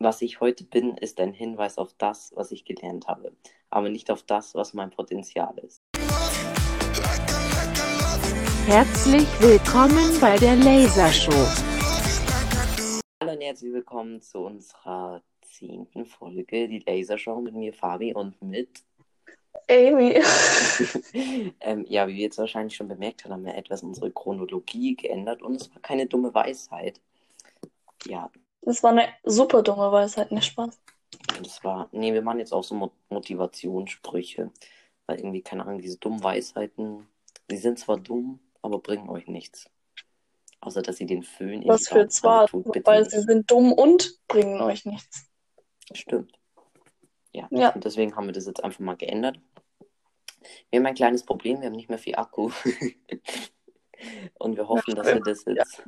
Was ich heute bin, ist ein Hinweis auf das, was ich gelernt habe, aber nicht auf das, was mein Potenzial ist. Herzlich willkommen bei der Lasershow. Hallo und herzlich willkommen zu unserer zehnten Folge, die Lasershow mit mir, Fabi, und mit Amy. ähm, ja, wie wir jetzt wahrscheinlich schon bemerkt haben, haben wir etwas unsere Chronologie geändert und es war keine dumme Weisheit. Ja, Das war eine super dumme Weisheit, nicht Spaß. das war, nee, wir machen jetzt auch so Mo Motivationssprüche, weil irgendwie, keine Ahnung, diese dummen Weisheiten, die sind zwar dumm, aber bringen euch nichts. Außer, dass sie den Föhn Was für zwar, tut, bitte weil nicht. sie sind dumm und bringen euch nichts. Stimmt. Ja. Ja. Und deswegen haben wir das jetzt einfach mal geändert. Wir haben ein kleines Problem, wir haben nicht mehr viel Akku. Und wir hoffen, dass wir das jetzt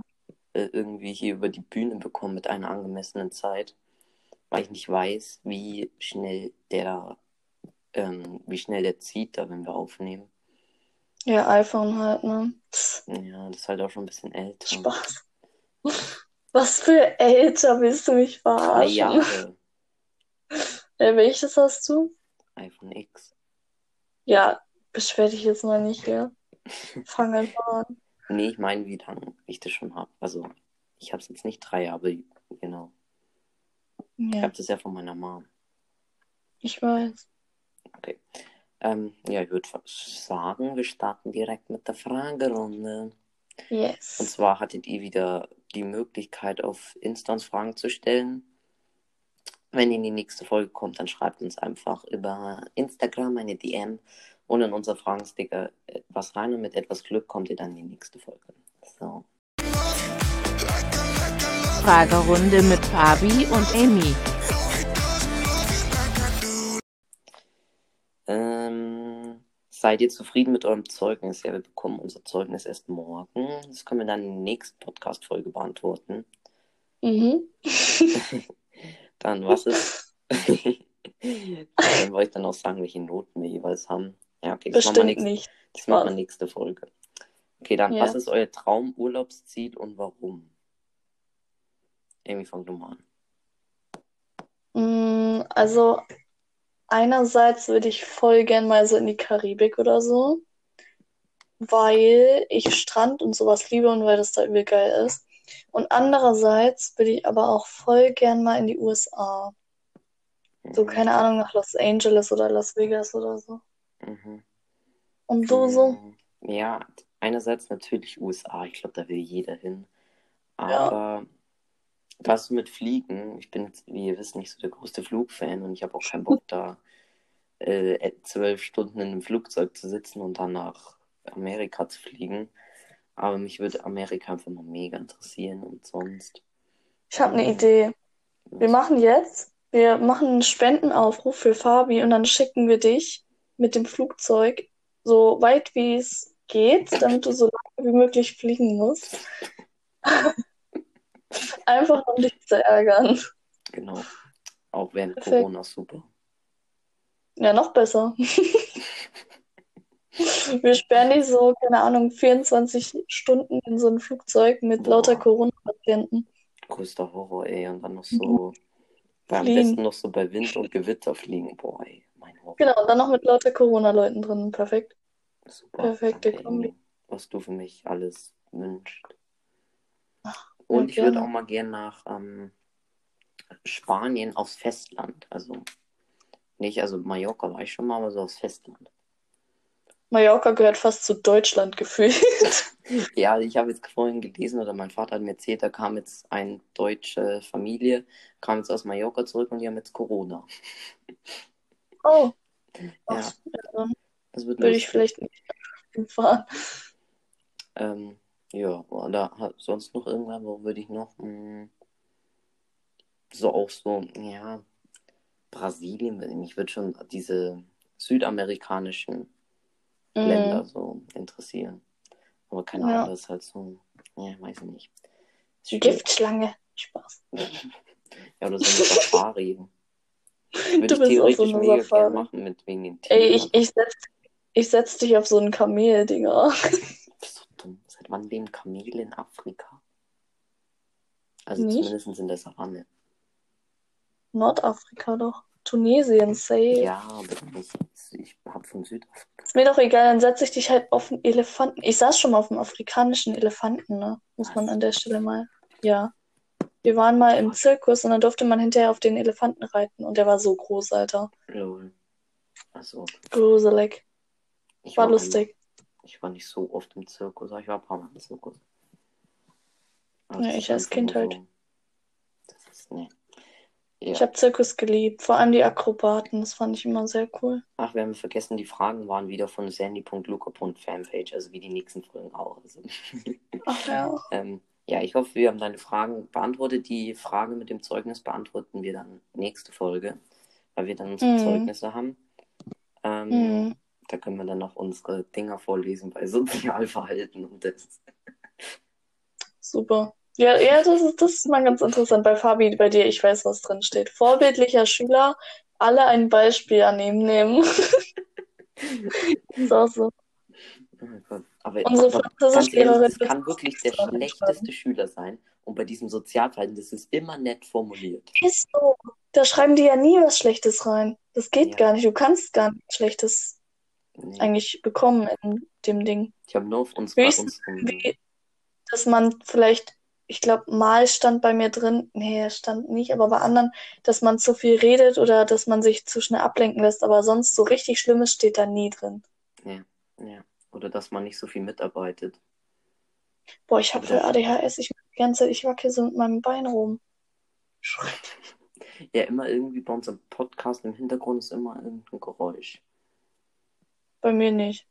äh, irgendwie hier über die Bühne bekommen mit einer angemessenen Zeit. Weil ich nicht weiß, wie schnell der, ähm, wie schnell der zieht, da wenn wir aufnehmen. Ja, iPhone halt, ne? Ja, das ist halt auch schon ein bisschen älter. Spaß. Was für älter willst du mich Drei verarschen? Jahre Äh, welches hast du? iPhone X. Ja, beschwer dich jetzt mal nicht hier. Fang einfach an. Nee, ich meine, wie lange ich das schon habe. Also, ich habe es jetzt nicht drei Jahre, genau. Ich Ja, habe das ja von meiner Mom. ich weiß. Okay. Ähm, ja, ich würde sagen, wir starten direkt mit der Fragerunde. Und Yes. zwar hattet ihr wieder die Möglichkeit, auf Insta uns Fragen zu stellen. Wenn ihr in die nächste Folge kommt, dann schreibt uns einfach über Instagram eine DM und in unser Fragensticker was rein und mit etwas Glück kommt ihr dann in die nächste Folge. So. Fragerunde mit Fabi und Amy. Ähm, seid ihr zufrieden mit eurem Zeugnis? Ja, wir bekommen unser Zeugnis erst morgen. Das können wir dann in der nächsten Podcast-Folge beantworten. Mhm. Dann, was ist. dann wollte ich dann auch sagen, welche Noten wir jeweils haben. Ja, okay, das machen wir, Bestimmt nächst, nicht. das machen wir nächste Folge. Okay, dann, Ja. was ist euer Traumurlaubsziel und warum? Irgendwie fang du mal an. Mm, Also, einerseits würde ich voll gern mal so in die Karibik oder so, weil ich Strand und sowas liebe und weil das da übel geil ist. Und andererseits würde ich aber auch voll gern mal in die USA. So, keine Ahnung, nach Los Angeles oder Las Vegas oder so. Mhm. Und du so? Mm, Ja, einerseits natürlich USA. Ich glaube, da will jeder hin. Aber was du mit Fliegen? Ich bin wie ihr wisst, nicht so der größte Flugfan und ich habe auch keinen Bock, da äh, zwölf Stunden in einem Flugzeug zu sitzen und dann nach Amerika zu fliegen. Aber mich würde Amerika einfach mal mega interessieren und sonst. Ich habe eine Idee. Wir machen jetzt, wir machen einen Spendenaufruf für Fabi und dann schicken wir dich mit dem Flugzeug so weit wie es geht, damit du so lange wie möglich fliegen musst. Einfach um dich zu ärgern. Genau. Auch während Perfekt. Corona super. Ja, noch besser. Wir sperren dich so, keine Ahnung, 24 Stunden in so ein Flugzeug mit Boah. lauter Corona-Patienten. Größter Horror, ey. Und dann noch so, am Mhm. Fliegen. besten noch so bei Wind und Gewitter fliegen. Boah, ey. Genau, und dann noch mit lauter Corona-Leuten drin. Perfekt. Super. Perfekte Kombi. Was du für mich alles wünschst. Ach, Und ich würde gerne. auch mal gern nach ähm, Spanien aufs Festland. Also nicht, also Mallorca war ich schon mal, aber so aufs Festland. Mallorca gehört fast zu Deutschland gefühlt. Ja, ich habe jetzt vorhin gelesen oder mein Vater hat mir erzählt, da kam jetzt eine deutsche Familie, kam jetzt aus Mallorca zurück und die haben jetzt Corona. Oh, Ja, dann das wird würde ich vielleicht nicht hinfahren. Ähm, ja, oder hat sonst noch irgendwann, wo würde ich noch? Hm, so auch so, ja, Brasilien, mich würde schon diese südamerikanischen Länder Mhm. so interessieren. Aber keine Ja. Ahnung, das ist halt so, ja, weiß ich nicht. Giftschlange. Spaß. Ja, oder so eine Safari. Würde Du ich so theoretisch einer mega gern Safari. machen mit wegen den Tieren. Ey, ich, ich setz, ich setz dich auf so ein Kamel, Digga. so dumm. Seit wann leben Kamele in Afrika? Also Nicht? zumindest in der Savanne. Nordafrika doch. Tunesien, safe. Ja, aber das, ich hab von Südafrika. Ist mir doch egal, dann setze ich dich halt auf einen Elefanten. Ich saß schon mal auf einem afrikanischen Elefanten, ne? Muss man an der Stelle mal. Ja. Wir waren mal im Zirkus und dann durfte man hinterher auf den Elefanten reiten und der war so groß, Alter. Lol. Also, Gruselig. ich War war lustig. Ich war nicht so oft im Zirkus, aber ich war ein paar Mal im Zirkus. Aber Ja, ich als Kind halt. so- Das ist, nee. Ja. Ich habe Zirkus geliebt, vor allem die Akrobaten, das fand ich immer sehr cool. Ach, wir haben vergessen, die Fragen waren wieder von sandy.luca.fanpage, also wie die nächsten Folgen auch. Also. Ach ja. ähm, ja, ich hoffe, wir haben deine Fragen beantwortet. Die Frage mit dem Zeugnis beantworten wir dann nächste Folge, weil wir dann unsere Mhm. Zeugnisse haben. Ähm, Mhm. Da können wir dann noch unsere Dinger vorlesen bei Sozialverhalten und das. Super. Ja, ja, das ist, das ist mal ganz interessant. Bei Fabi, bei dir, ich weiß, was drin steht. Vorbildlicher Schüler, alle ein Beispiel an ihm nehmen. ist auch so. Oh mein Gott. Aber, Unsere Französischlehrerin das kann wirklich der schlechteste Schüler sein. Und bei diesem Sozialverhalten, das ist immer nett formuliert. Ist so. Da schreiben die ja nie was Schlechtes rein. Das geht Ja. gar nicht. Du kannst gar nichts Schlechtes Nee. eigentlich bekommen in dem Ding. Ich habe nur auf uns bei Höchstens unserem. Wie, dass man vielleicht, ich glaube, mal stand bei mir drin, nee, stand nicht, aber bei anderen, dass man zu viel redet oder dass man sich zu schnell ablenken lässt, aber sonst so richtig Schlimmes steht da nie drin. Ja. Oder dass man nicht so viel mitarbeitet. Boah, ich habe Oder- voll ADHS, ich die ganze Zeit, ich wackel so mit meinem Bein rum. Ja, immer irgendwie bei unserem Podcast im Hintergrund ist immer irgendein Geräusch. Bei mir nicht.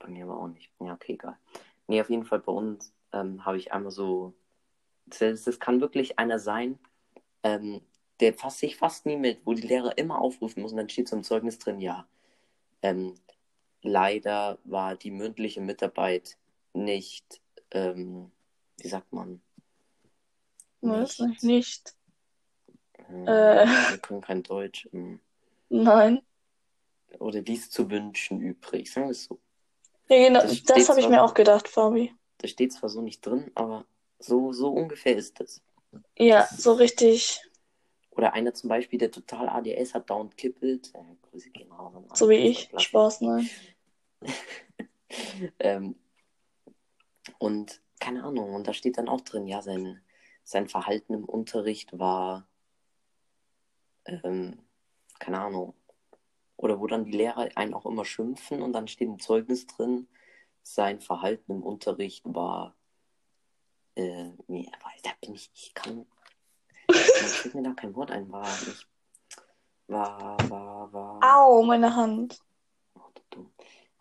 Bei mir aber auch nicht. Ja, okay, egal. Nee, auf jeden Fall bei uns ähm, habe ich einmal so. Das, das kann wirklich einer sein, ähm, der fasst sich fast nie mit, wo die Lehrer immer aufrufen muss und dann steht so im Zeugnis drin, ja, ähm, leider war die mündliche Mitarbeit nicht, ähm, wie sagt man? Was? Nicht. Ähm, Äh. Wir können kein Deutsch. ähm, Nein. Oder dies zu wünschen übrig. Sagen wir es so. Ja, genau, Das das, habe ich mir auch gedacht, Fabi. Das steht zwar so nicht drin, aber so, so ungefähr ist es. Ja, so richtig, Oder einer zum Beispiel, der total ADS hat, dauernd kippelt. Äh, Grüße gehen raus so wie ich. Spaß, nein. ähm, und keine Ahnung, und da steht dann auch drin, ja, sein, sein Verhalten im Unterricht war, ähm, keine Ahnung, oder wo dann die Lehrer einen auch immer schimpfen und dann steht im Zeugnis drin, sein Verhalten im Unterricht war, äh, nee, da bin ich, ich kann, da fällt mir da kein Wort ein, war nicht, war, war, war. Au, meine Hand. Oh, du dumm.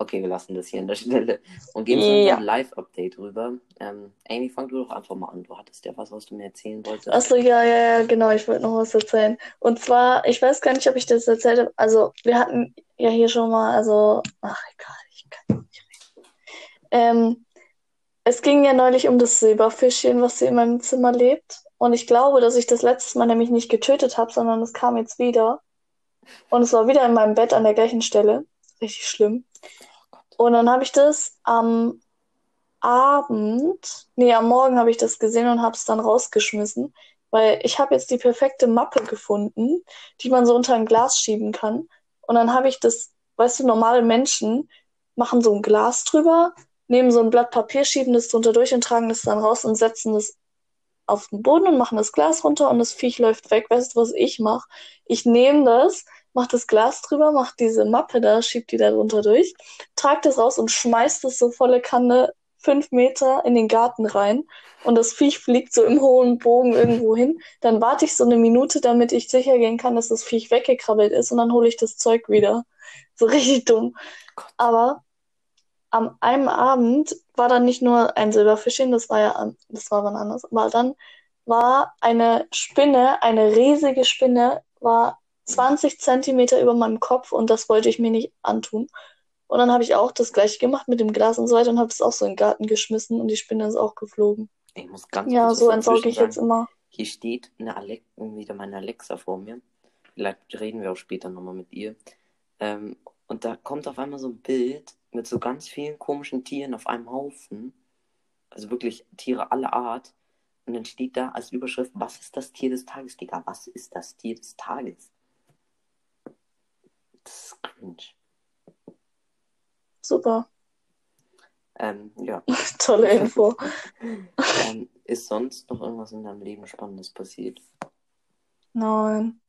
Okay, wir lassen das hier an der Stelle und gehen zu Ja. unserem Live-Update rüber. Ähm, Amy, fang du doch einfach mal an. Du hattest ja was, was du mir erzählen wolltest. Achso, ja, ja, ja, genau, ich wollte noch was erzählen. Und zwar, ich weiß gar nicht, ob ich das erzählt habe. Also, wir hatten ja hier schon mal, also, ach, egal, ich kann nicht reden. Ähm, es ging ja neulich um das Silberfischchen, was hier in meinem Zimmer lebt. Und ich glaube, dass ich das letztes Mal nämlich nicht getötet habe, sondern es kam jetzt wieder. Und es war wieder in meinem Bett an der gleichen Stelle. Richtig schlimm. Und dann habe ich das am Abend, nee, am Morgen habe ich das gesehen und habe es dann rausgeschmissen, weil ich habe jetzt die perfekte Mappe gefunden, die man so unter ein Glas schieben kann. Und dann habe ich das, weißt du, normale Menschen machen so ein Glas drüber, nehmen so ein Blatt Papier, schieben das drunter durch und tragen das dann raus und setzen das auf den Boden und machen das Glas runter und das Viech läuft weg. Weißt du, was ich mache? Ich nehme das, mache das Glas drüber, mache diese Mappe da, schieb die da drunter durch, trag das raus und schmeiß das so volle Kanne fünf Meter in den Garten rein und das Viech fliegt so im hohen Bogen irgendwo hin. Dann warte ich so eine Minute, damit ich sicher gehen kann, dass das Viech weggekrabbelt ist und dann hole ich das Zeug wieder. So richtig dumm. Aber am einem Abend war dann nicht nur ein Silberfischchen, das war ja, das war wann anders, aber dann war eine Spinne, eine riesige Spinne, war 20 Zentimeter über meinem Kopf und das wollte ich mir nicht antun. Und dann habe ich auch das gleiche gemacht mit dem Glas und so weiter und habe es auch so in den Garten geschmissen und die Spinne ist auch geflogen. Ich muss ganz Ja, so entsorge ich jetzt sagen. immer. Hier steht eine Alex wieder meine Alexa vor mir. Vielleicht reden wir auch später nochmal mit ihr. Ähm, und da kommt auf einmal so ein Bild mit so ganz vielen komischen Tieren auf einem Haufen. Also wirklich Tiere aller Art. Und dann steht da als Überschrift, was ist das Tier des Tages, Digga? Was ist das Tier des Tages? Das ist cringe. Super. Ähm, ja. Tolle Info. ähm, ist sonst noch irgendwas in deinem Leben Spannendes passiert? Nein.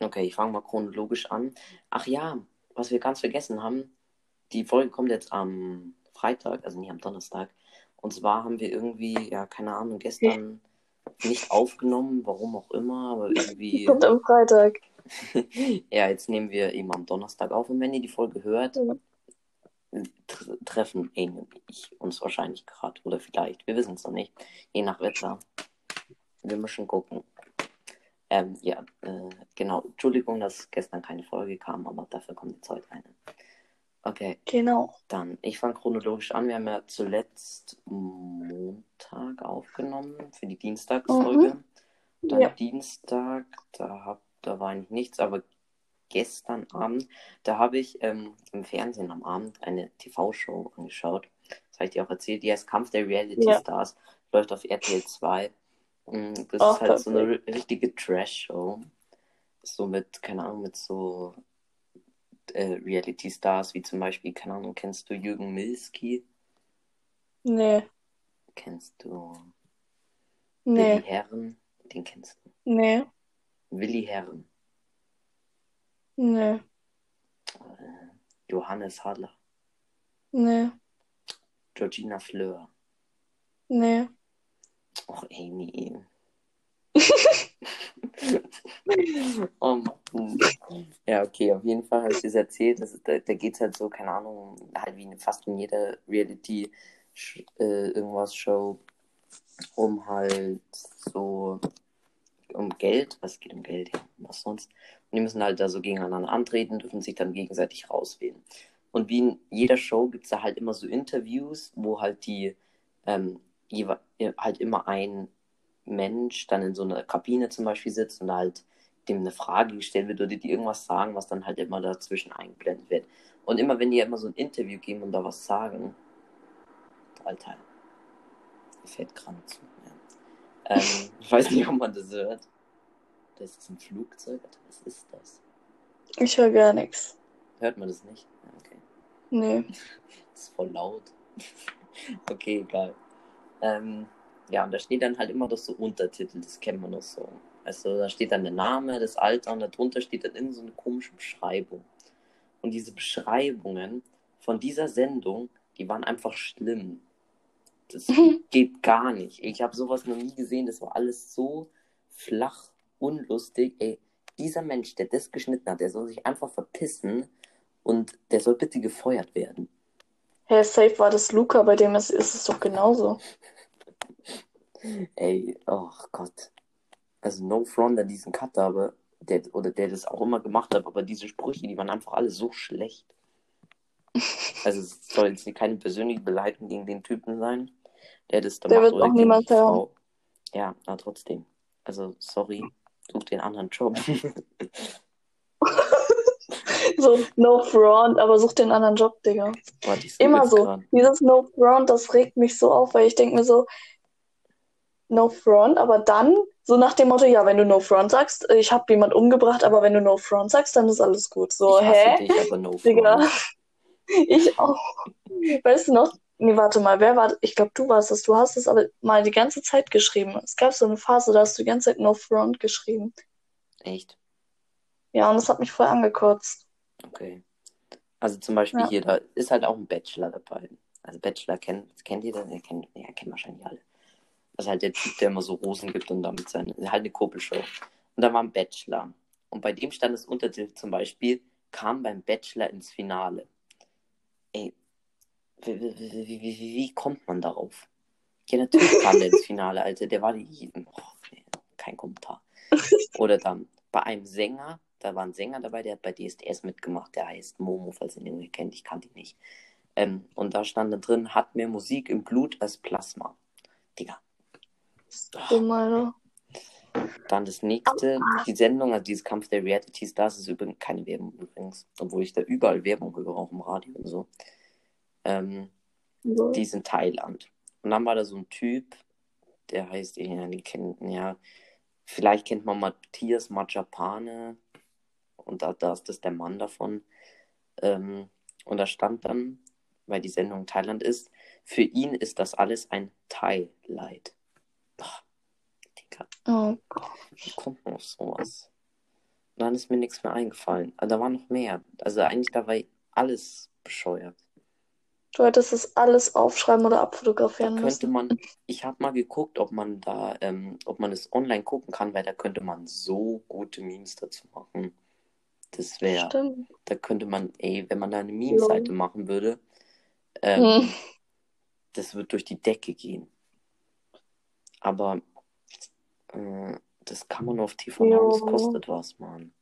Okay, ich fange mal chronologisch an. Ach ja, was wir ganz vergessen haben, die Folge kommt jetzt am Freitag, also nicht am Donnerstag. Und zwar haben wir irgendwie, ja, keine Ahnung, gestern nicht aufgenommen, warum auch immer, aber irgendwie. Kommt am Freitag. ja, jetzt nehmen wir eben am Donnerstag auf und wenn ihr die Folge hört, tr treffen Amy und ich uns wahrscheinlich gerade oder vielleicht, wir wissen es noch nicht, je nach Wetter. Wir müssen gucken. Ähm, ja, äh, genau. Entschuldigung, dass gestern keine Folge kam, aber dafür kommt jetzt heute eine. Okay. Genau. Dann, ich fange chronologisch an. Wir haben ja zuletzt Montag aufgenommen für die Dienstagsfolge. Mhm. Dann Ja. Dienstag, da, hab, da war eigentlich nichts, aber gestern Abend, da habe ich ähm, im Fernsehen am Abend eine TV-Show angeschaut. Das habe ich dir auch erzählt. Die heißt Kampf der Reality Ja. Stars. Läuft auf RTL 2. Mm, Das Oh, ist halt so eine ri- richtige Trash-Show. So mit, keine Ahnung, mit so äh, Reality-Stars wie zum Beispiel, keine Ahnung, kennst du Jürgen Milski? Nee. Kennst du Nee. Willi Herren? Den kennst du. Nee. Willi Herren. Nee. Äh, Johannes Haller. Nee. Georgina Fleur. Nee. Och, Amy. oh Mann. Ja, okay, auf jeden Fall habe ich das erzählt. Das, da da geht es halt so, keine Ahnung, halt wie in, fast in jeder Reality äh, irgendwas Show um halt so um Geld. Was geht um Geld? Ja, was sonst? Und die müssen halt da so gegeneinander antreten, dürfen sich dann gegenseitig rauswählen. Und wie in jeder Show gibt es da halt immer so Interviews, wo halt die ähm, jewe- halt immer ein Mensch dann in so einer Kabine zum Beispiel sitzt und halt dem eine Frage gestellt wird oder die irgendwas sagen, was dann halt immer dazwischen eingeblendet wird. Und immer wenn die immer so ein Interview geben und da was sagen, Alter, mir fällt gerade zu. Ähm, ich weiß nicht, ob man das hört. Das ist ein Flugzeug. Was ist das? Ich höre gar nichts. Hört man das nicht? Ja, Okay. Nee. Das ist voll laut. okay, egal. Ähm, ja, und da steht dann halt immer doch so Untertitel, das kennt man noch so. Also da steht dann der Name, das Alter und darunter steht dann irgend so eine komische Beschreibung. Und diese Beschreibungen von dieser Sendung, die waren einfach schlimm. Das geht gar nicht. Ich habe sowas noch nie gesehen. Das war alles so flach, unlustig. Ey, dieser Mensch, der das geschnitten hat, der soll sich einfach verpissen und der soll bitte gefeuert werden. Hey, safe war das Luca, bei dem ist, ist es doch genauso. Ey, oh Gott. Also no front an diesen Cutter, aber der, oder der das auch immer gemacht hat, aber diese Sprüche, die waren einfach alle so schlecht. Also es soll jetzt keine persönliche Beleidigung gegen den Typen sein, der das da Der macht wird oder auch niemand hören. Ja, na trotzdem. Also sorry, such den anderen Job. So, no front, aber such den anderen Job, Digga. Suche Immer so. grad. Dieses no front, das regt mich so auf, weil ich denke mir so, no front, aber dann so nach dem Motto, ja, wenn du no front sagst, ich habe jemand umgebracht, aber wenn du no front sagst, dann ist alles gut. So, ich hä? dich, aber no Digga. front. Ich auch. Weißt du noch? Nee, warte mal, wer war, ich glaube, du warst es. Du hast es aber mal die ganze Zeit geschrieben. Es gab so eine Phase, da hast du die ganze Zeit no front geschrieben. Echt? Ja, und das hat mich voll angekotzt. Okay. Also zum Beispiel Ja. hier, da ist halt auch ein Bachelor dabei. Also Bachelor kennt, kennt ihr das? Ja, kennt, ja, kennen wahrscheinlich alle. Das ist halt der Typ, der immer so Rosen gibt und damit seine, halt eine Kuppelshow. Und da war ein Bachelor. Und bei dem stand das Untertitel zum Beispiel, kam beim Bachelor ins Finale. Ey, wie, wie, wie, wie, kommt man darauf? Ja, natürlich kam der ins Finale, Alter. Der war die, oh, nee, kein Kommentar. Oder dann bei einem Sänger, da war ein Sänger dabei, der hat bei DSDS mitgemacht, der heißt Momo, falls ihr den kennt, ich kannte ihn nicht. Ähm, und da stand da drin, hat mehr Musik im Blut als Plasma. Digga. Dumm, Alter. Dann das nächste, die Sendung, also dieses Kampf der Reality Stars, ist übrigens keine Werbung übrigens, obwohl ich da überall Werbung höre, auch im Radio und so. Ähm, So. die ist in Thailand. Und dann war da so ein Typ, Der heißt, ja, den kennt, ja, vielleicht kennt man Matthias Machapane und da, da ist das der Mann davon. Ähm, und da stand dann, weil die Sendung Thailand ist, für ihn ist das alles ein Thai-Leid. Oh Gott. Wie kommt man auf sowas? Und dann ist mir nichts mehr eingefallen. Also da war noch mehr. Also eigentlich da war alles bescheuert. Du hättest das alles aufschreiben oder Da abfotografieren könnte müssen. man, ich habe mal geguckt, ob man da, ähm, ob man es online gucken kann, weil da könnte man so gute Memes dazu machen. Das wäre, Stimmt. da könnte man, ey, wenn man da eine Meme-Seite machen würde, ähm, Hm. das wird durch die Decke gehen. Aber äh, das kann man auf TV Now, das kostet was, Mann.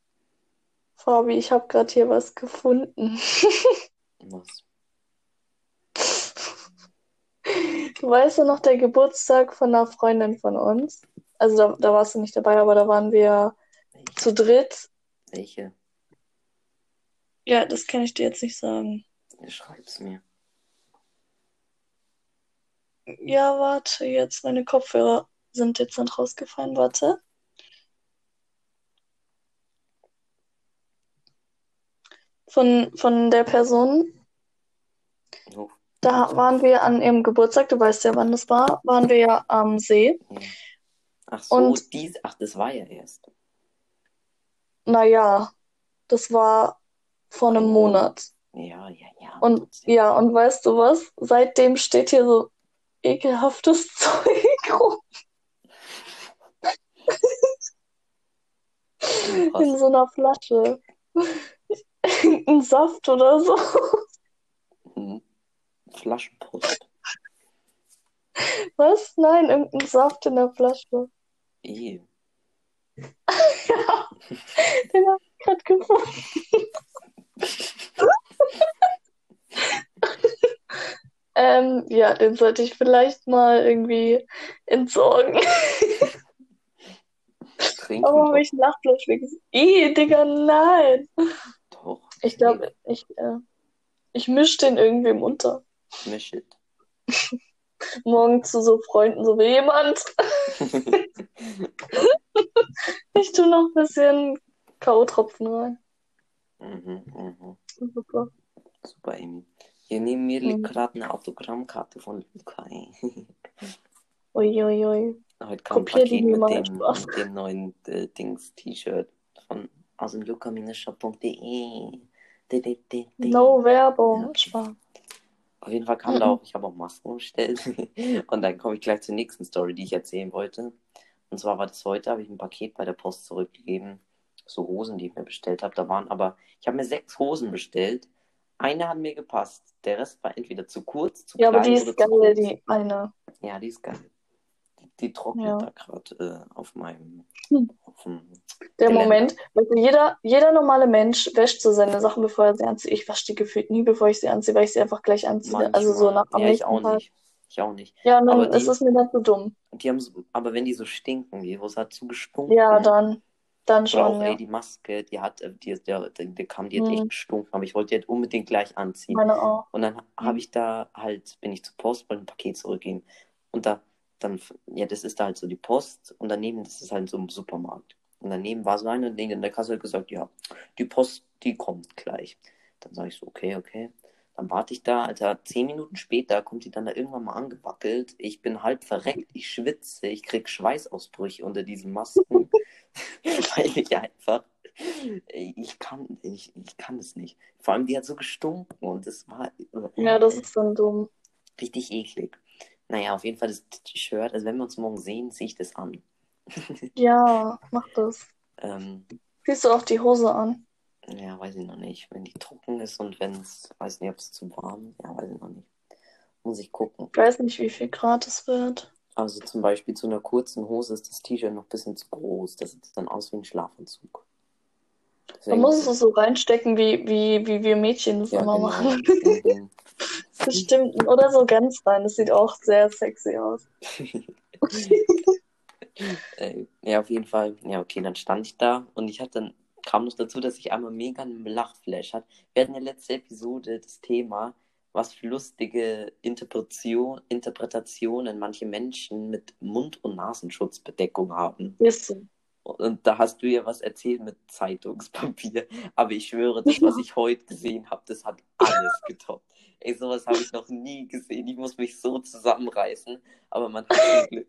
Fabi, ich habe gerade hier was gefunden. Was? Du weißt ja noch, der Geburtstag von einer Freundin von uns. Also da, da warst du nicht dabei, aber da waren wir Welche? zu dritt. Welche? Ja, das kann ich dir jetzt nicht sagen. Schreib's mir. Ja, warte, jetzt meine Kopfhörer sind dezent rausgefallen. Warte. Von, von der Person, Oh, da waren wir an ihrem Geburtstag, du weißt ja, wann das war, waren wir ja am See. Ach so, Und- dies, ach, das war ja erst. Naja, das war vor einem. Monat. Ja, ja, ja. Und ja, und weißt du was? Seitdem steht hier so ekelhaftes Zeug rum Oh, in so einer Flasche. Ein Saft oder so. Flaschenpost. Was? Nein, irgendein Saft in der Flasche. Eh. Ja, den hab ich gerade gefunden. Ähm, ja, den sollte ich vielleicht mal irgendwie entsorgen. Trinken Aber doch. habe ich einen Nachtflash wegen. Ih, Digga, nein. Doch. Ich glaube, ich, äh, ich mische den irgendwem unter. Misch it. Morgen zu so Freunden, so wie jemand. Ich tue noch ein bisschen K.O.-Tropfen rein. mhm, mhm. Super. Super, Amy. Hier neben mir liegt Mhm. gerade eine Autogrammkarte von Luca. ey. Uiuiui. Heute kam ein Kopier Paket mir mit dem, mit dem neuen äh, Dings-T-Shirt von aus dem luca-shop.de. De, de, de, de. No Werbung. Ja. Spaß. Auf jeden Fall kam Mhm. da auch, ich habe auch Masken bestellt. Und dann komme ich gleich zur nächsten Story, die ich erzählen wollte. Und zwar war das heute, habe ich ein Paket bei der Post zurückgegeben. So Hosen, die ich mir bestellt habe. Da waren aber, ich habe mir sechs Hosen bestellt. Eine hat mir gepasst. Der Rest war entweder zu kurz, zu Ja, aber klein die oder ist zu geil, die eine. Ja, die ist geil. Die, trocknet Ja. da gerade äh, auf meinem. Hm. Auf Der Geländer. Moment, du, jeder, jeder normale Mensch wäscht so seine Sachen, bevor er sie anzieht. Ich wasche die gefühlt nie, bevor ich sie anziehe, weil ich sie einfach gleich anziehe. Also so manchmal. nach am Ja, ich nächsten auch Tag. nicht. Ich auch nicht. Ja, und Aber dann die- ist es mir nicht so dumm. Die haben aber wenn die so stinken, die Hose hat zu gestunken. Ja, dann, dann Oder schon, auch, ja. ey, die Maske, die hat, äh, die, der, der, kam, die hat Hm. echt gestunken, aber ich wollte die halt unbedingt gleich anziehen. Meine auch. Und dann Hm. habe ich da halt, bin ich zur Post, wollte ein Paket zurückgeben. Und da, dann, ja, das ist da halt so die Post und daneben, das ist halt so ein Supermarkt. Und daneben war so eine, und in der Kasse hat gesagt, ja, die Post, die kommt gleich. Dann sage ich so, okay, okay. Dann warte ich da, Alter, zehn Minuten später kommt die dann da irgendwann mal angewackelt. Ich bin halb verreckt, ich schwitze, ich krieg Schweißausbrüche unter diesen Masken, weil ich einfach, ich kann, ich, ich kann es nicht. Vor allem, die hat so gestunken und es war Ja, das ist dann dumm. richtig eklig. Naja, auf jeden Fall das T-Shirt, also wenn wir uns morgen sehen, ziehe ich das an. Ja, mach das. Ähm, Ziehst du auch die Hose an? ja, weiß ich noch nicht. Wenn die trocken ist und wenn es, weiß nicht, ob es zu warm, ja, weiß ich noch nicht. Muss ich gucken. Ich weiß nicht, wie viel Grad es wird. Also zum Beispiel zu einer kurzen Hose ist das T-Shirt noch ein bisschen zu groß. Das sieht dann aus wie ein Schlafanzug. Man Deswegen muss ist es so reinstecken, wie, wie, wie wir Mädchen das ja, immer genau. machen. Bestimmt. Oder so ganz rein. Das sieht auch sehr sexy aus. Äh, ja, auf jeden Fall. Ja, okay, dann stand ich da und ich hatte dann kam noch dazu, dass ich einmal mega einen Lachflash hatte. Wir hatten ja letzte Episode das Thema, was für lustige Interpretation, Interpretationen manche Menschen mit Mund- und Nasenschutzbedeckung haben. Ist so. Und da hast du ja was erzählt mit Zeitungspapier. Aber ich schwöre, das, was ich heute gesehen habe, das hat alles getoppt. Ey, sowas habe ich noch nie gesehen. Ich muss mich so zusammenreißen. Aber man hat zum Glück.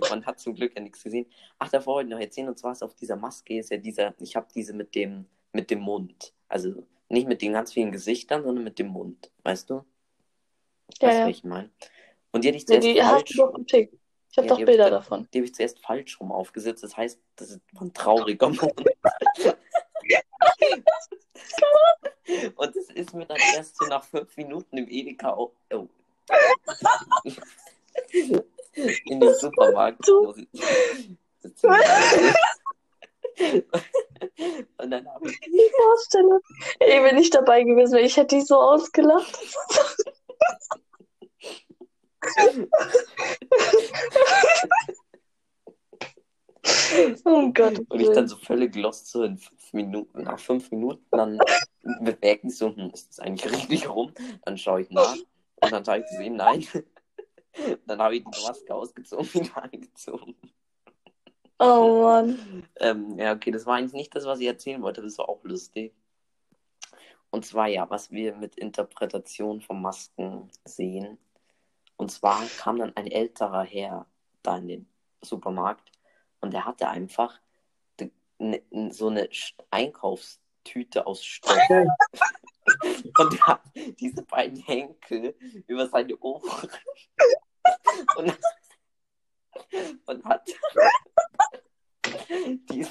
man hat zum Glück ja nichts gesehen. Ach, da wollte ich noch erzählen. Und zwar ist auf dieser Maske ist ja dieser, ich habe diese mit dem, mit dem Mund. Also nicht mit den ganz vielen Gesichtern, sondern mit dem Mund. Weißt du? Ja, weißt du, ja. was ich meine? Und die hätte ich Ja, zuerst die hast du doch im Tick. Ich habe Ja, doch die hab Bilder ich, davon. Die habe ich zuerst falsch rum aufgesetzt. Das heißt, das ist ein trauriger Mund. Und das ist mir dann erst so nach fünf Minuten im Edeka auch. Oh. In den Supermarkt. Und dann habe ich. Die Vorstellung. Ey, wenn ich dabei gewesen wäre, ich hätte die so ausgelacht. Oh Gott. Und ich dann so völlig lost so in fünf Minuten. Nach fünf Minuten dann merke ich so, hm, ist das eigentlich richtig rum? Dann schaue ich nach und dann sage ich zu ihm, nein. Dann habe ich die Maske ausgezogen, wieder angezogen. Oh Mann. Ähm, ja, okay, das war eigentlich nicht das, was ich erzählen wollte. Das war auch lustig. Und zwar ja, was wir mit Interpretation von Masken sehen. Und zwar kam dann ein älterer Herr da in den Supermarkt und der hatte einfach so eine Einkaufstüte aus Stoff. Und er hat diese beiden Henkel über seine Ohren und, und hat diese,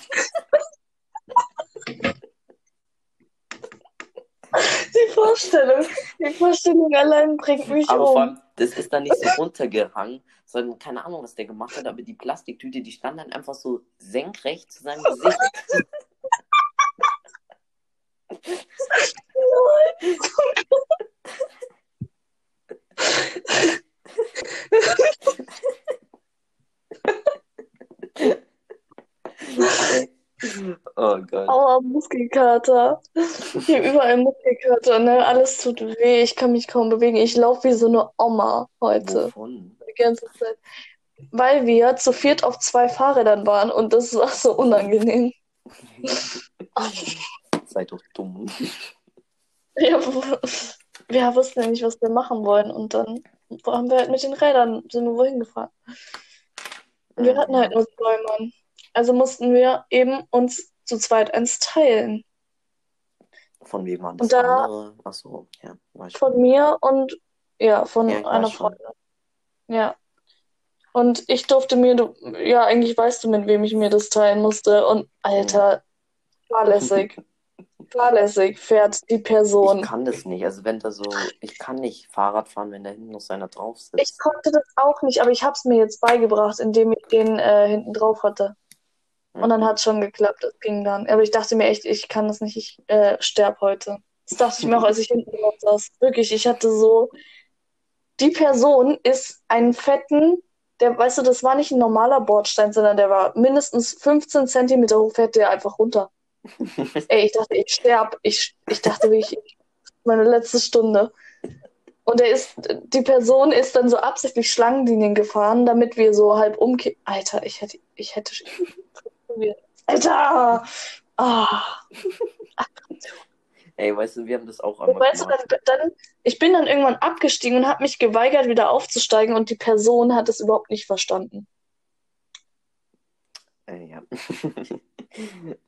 Die Vorstellung. Die Vorstellung allein bringt mich aber um. Das ist dann nicht so runtergehangen, sondern keine Ahnung, was der gemacht hat, aber die Plastiktüte, die stand dann einfach so senkrecht zu seinem Gesicht. Gott. Aua, Muskelkater. Ich habe überall Muskelkater, ne? Alles tut weh, ich kann mich kaum bewegen. Ich laufe wie so eine Oma heute. Wovon? Die ganze Zeit. Weil wir zu viert auf zwei Fahrrädern waren und das war so unangenehm. Sei doch dumm. Ja, wir wussten ja nicht, was wir machen wollen. Und dann haben wir halt mit den Rädern, sind wir wohin gefahren. Und wir hatten halt nur zwei Mann. Also mussten wir eben uns zu zweit eins teilen. Von wem war das Und da- andere? Achso, ja. Weiß ich. Von mir und ja, von Ja, ich einer schon. Freundin. Ja. Und ich durfte mir, du, ja, eigentlich weißt du, mit wem ich mir das teilen musste. Und Alter, fahrlässig. fahrlässig fährt die Ich Person. kann das nicht. Also wenn da so, ich kann nicht Fahrrad fahren, wenn da hinten noch einer drauf sitzt. Ich konnte das auch nicht, aber ich habe es mir jetzt beigebracht, indem ich den äh, hinten drauf hatte. Und dann hat es schon geklappt, das ging dann. Aber ich dachte mir echt, ich kann das nicht, ich äh, sterb heute. Das dachte ich mir auch, als ich hinten drauf saß. Wirklich, ich hatte so, die Person ist einen fetten, der, weißt du, das war nicht ein normaler Bordstein, sondern der war mindestens 15 Zentimeter hoch, fährt der einfach runter. Ey, ich dachte, ich sterb. Ich, ich dachte wirklich, meine letzte Stunde. Und er ist, die Person ist dann so absichtlich Schlangenlinien gefahren, damit wir so halb umkippen. Alter, ich hätte, ich hätte. Alter! Ah. Ey, weißt du, wir haben das auch einmal weißt du, gemacht. dann, dann, ich bin dann irgendwann abgestiegen und habe mich geweigert, wieder aufzusteigen und die Person hat es überhaupt nicht verstanden. Äh, ja.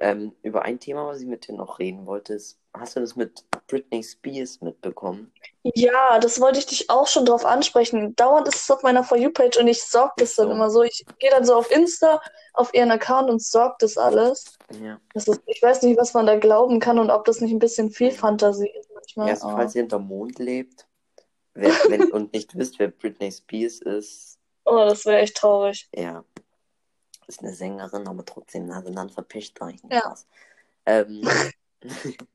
ähm, über ein Thema, was ich mit dir noch reden wollte, ist, hast du das mit Britney Spears mitbekommen? Ja, das wollte ich dich auch schon drauf ansprechen. Dauernd ist es auf meiner For You-Page und ich stalk das dann So. immer so. Ich gehe dann so auf Insta, auf ihren Account und stalk das alles. Ja. Das ist, ich weiß nicht, was man da glauben kann und ob das nicht ein bisschen viel Fantasie ist manchmal. Erst, aber- falls ihr hinterm Mond lebt wer, wenn, und nicht wisst, wer Britney Spears ist, Oh, das wäre echt traurig. ja, ist eine Sängerin, aber trotzdem, dann verpischt euch nicht Ja. was. Ähm,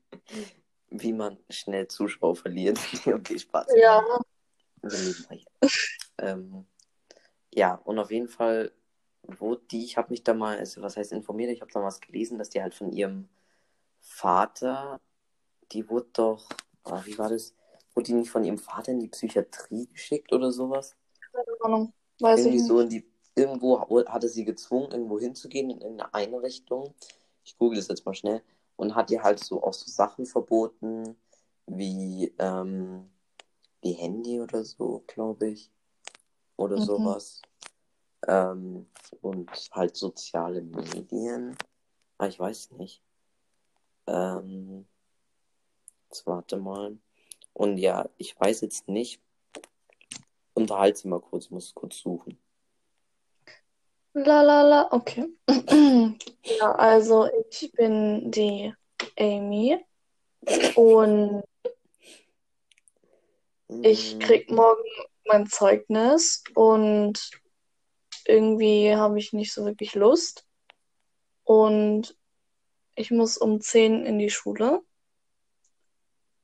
wie man schnell Zuschauer verliert. okay, Spaß. Ja, ähm, ja, und auf jeden Fall wurde die, ich habe mich da mal, also was heißt informiert, ich habe da was gelesen, dass die halt von ihrem Vater, die wurde doch, ah, wie war das? Wurde die nicht von ihrem Vater in die Psychiatrie geschickt oder sowas? Keine Ahnung. Weiß Irgendwie ich nicht. so in die. Irgendwo hat er sie gezwungen, irgendwo hinzugehen, in irgendeine Einrichtung. Ich google das jetzt mal schnell. Und hat ihr halt so auch so Sachen verboten, wie, ähm, wie Handy oder so, glaube ich. Oder Mhm. sowas. Ähm, und halt soziale Medien. Ah, ich weiß nicht. Ähm, jetzt warte mal. Und ja, ich weiß jetzt nicht. Unterhalte sie mal kurz, ich muss kurz suchen. La la la, okay. Ja, also ich bin die Amy. Und ich Mm, krieg morgen mein Zeugnis und irgendwie habe ich nicht so wirklich Lust. Und ich muss um 10 in die Schule.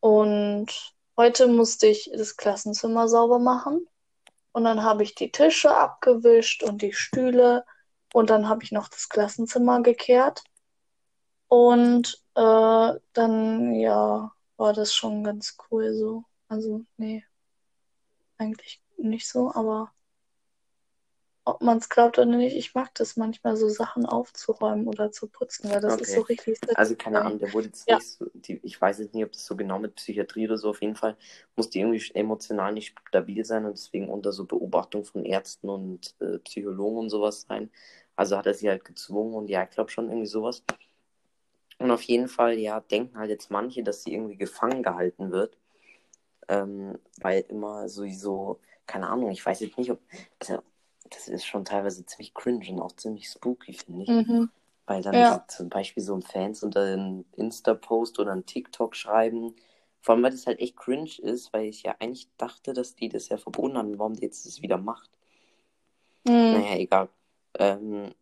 Und heute musste ich das Klassenzimmer sauber machen und dann habe ich die Tische abgewischt und die Stühle. Und dann habe ich noch das Klassenzimmer gekehrt. Und äh, dann ja war das schon ganz cool so. Also nee, eigentlich nicht so, aber ob man es glaubt oder nicht, ich mag das manchmal so Sachen aufzuräumen oder zu putzen, weil das ist Okay. so richtig Also keine. Ahnung, der wurde jetzt Ja. nicht so, die, ich weiß jetzt nicht, ob das so genau mit Psychiatrie oder so, auf jeden Fall muss die irgendwie emotional nicht stabil sein und deswegen unter so Beobachtung von Ärzten und äh, Psychologen und sowas sein. Also hat er sie halt gezwungen und ja, ich glaube schon irgendwie sowas. Und auf jeden Fall, ja, denken halt jetzt manche, dass sie irgendwie gefangen gehalten wird. Ähm, weil immer sowieso, keine Ahnung, ich weiß jetzt nicht, ob, also, das ist schon teilweise ziemlich cringe und auch ziemlich spooky, finde ich. Mhm. Weil dann Ja. zum Beispiel so ein Fans unter einen Insta-Post oder einen TikTok schreiben. Vor allem, weil das halt echt cringe ist, weil ich ja eigentlich dachte, dass die das ja verboten haben, warum die jetzt das wieder macht. Mhm. Naja, egal. Ähm,